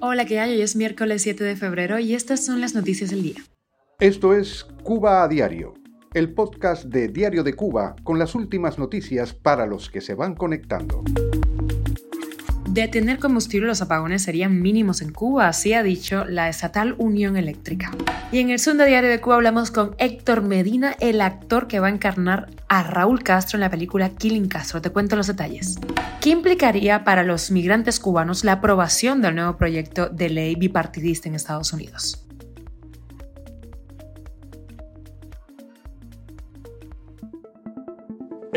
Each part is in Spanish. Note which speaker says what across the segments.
Speaker 1: Hola, ¿qué hay? Hoy es miércoles 7 de febrero y estas son las noticias del día.
Speaker 2: Esto es Cuba a Diario, el podcast de Diario de Cuba con las últimas noticias para los que se van conectando.
Speaker 1: De tener combustible los apagones serían mínimos en Cuba, así ha dicho la estatal Unión Eléctrica. Y en el Sunda Diario de Cuba hablamos con Héctor Medina, el actor que va a encarnar a Raúl Castro en la película Killing Castro. Te cuento los detalles. ¿Qué implicaría para los migrantes cubanos la aprobación del nuevo proyecto de ley bipartidista en Estados Unidos?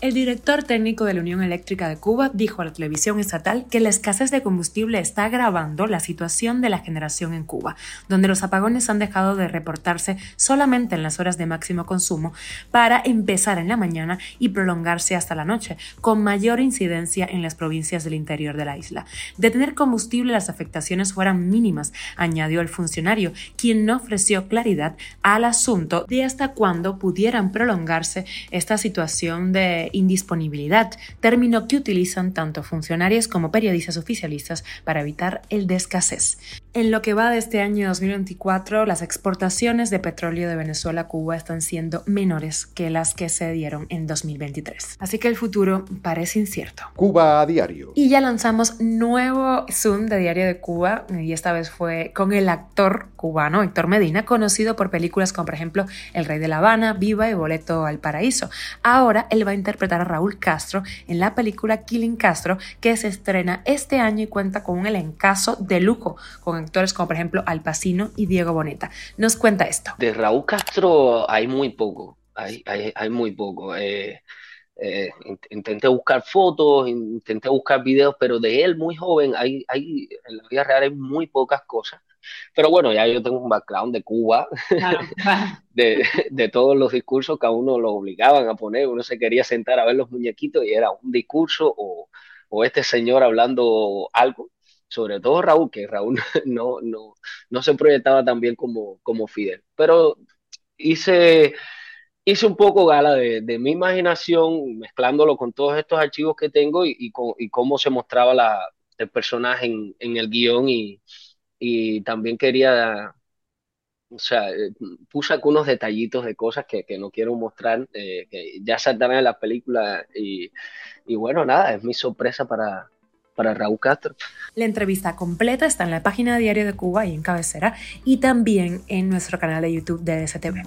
Speaker 1: El director técnico de la Unión Eléctrica de Cuba dijo a la televisión estatal que la escasez de combustible está agravando la situación de la generación en Cuba, donde los apagones han dejado de reportarse solamente en las horas de máximo consumo para empezar en la mañana y prolongarse hasta la noche, con mayor incidencia en las provincias del interior de la isla. De tener combustible las afectaciones fueran mínimas, añadió el funcionario, quien no ofreció claridad al asunto de hasta cuándo pudieran prolongarse esta situación de indisponibilidad, término que utilizan tanto funcionarios como periodistas oficialistas para evitar el de escasez. En lo que va de este año 2024, las exportaciones de petróleo de Venezuela a Cuba están siendo menores que las que se dieron en 2023. Así que el futuro parece incierto.
Speaker 2: Cuba a diario.
Speaker 1: Y ya lanzamos nuevo Zoom de Diario de Cuba y esta vez fue con el actor cubano Héctor Medina, conocido por películas como por ejemplo El Rey de la Habana, Viva y Boleto al Paraíso. Ahora él va a interpretar a Raúl Castro en la película Killing Castro que se estrena este año y cuenta con un elencazo de lujo con actores como por ejemplo Al Pacino y Diego Boneta. Nos cuenta esto.
Speaker 3: De Raúl Castro hay muy poco, hay, hay, muy poco. Eh, eh, intenté buscar fotos, intenté buscar videos, pero de él muy joven, hay, hay, en la vida real hay muy pocas cosas. Pero bueno, ya yo tengo un background de Cuba, de, de, todos los discursos que a uno lo obligaban a poner, uno se quería sentar a ver los muñequitos y era un discurso o, o este señor hablando algo sobre todo Raúl, que Raúl no, no, no se proyectaba tan bien como, como Fidel. Pero hice, hice un poco gala de, de mi imaginación, mezclándolo con todos estos archivos que tengo y, y, cómo se mostraba la, el personaje en, en el guion y, y, también quería, o sea, eh, puse algunos detallitos de cosas que, que no quiero mostrar, eh, que ya saldrán en la película y, y bueno, nada, es mi sorpresa para, para Raúl Castro.
Speaker 1: La entrevista completa está en la página Diario de Cuba y en cabecera y también en nuestro canal de YouTube de DSTV.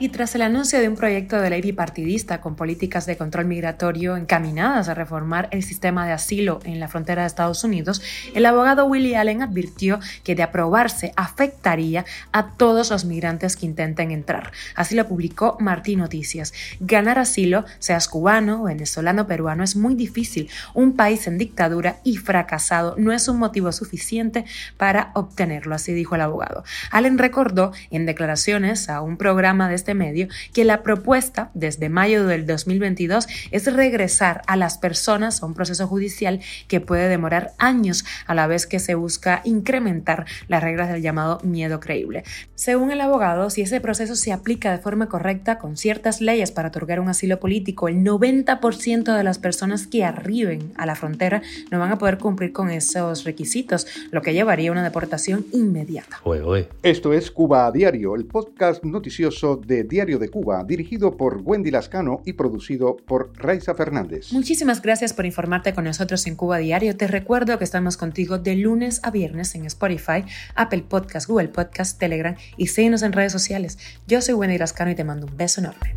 Speaker 1: Y tras el anuncio de un proyecto de ley bipartidista con políticas de control migratorio encaminadas a reformar el sistema de asilo en la frontera de Estados Unidos, el abogado Willie Allen advirtió que de aprobarse afectaría a todos los migrantes que intenten entrar. Así lo publicó Martín Noticias. Ganar asilo, seas cubano, venezolano, peruano, es muy difícil. Un país en dictadura y fracasado no es un motivo suficiente para obtenerlo, así dijo el abogado. Allen recordó en declaraciones a un programa de este medio que la propuesta desde mayo del 2022 es regresar a las personas a un proceso judicial que puede demorar años a la vez que se busca incrementar las reglas del llamado miedo creíble. Según el abogado, si ese proceso se aplica de forma correcta con ciertas leyes para otorgar un asilo político, el 90% de las personas que arriben a la frontera no van a poder cumplir con esos requisitos, lo que llevaría a una deportación inmediata.
Speaker 2: Esto es Cuba a Diario, el podcast noticioso de Diario de Cuba, dirigido por Wendy Lascano y producido por Raiza Fernández.
Speaker 1: Muchísimas gracias por informarte con nosotros en Cuba Diario. Te recuerdo que estamos contigo de lunes a viernes en Spotify, Apple Podcast, Google Podcast, Telegram y síguenos en redes sociales. Yo soy Wendy Lascano y te mando un beso enorme.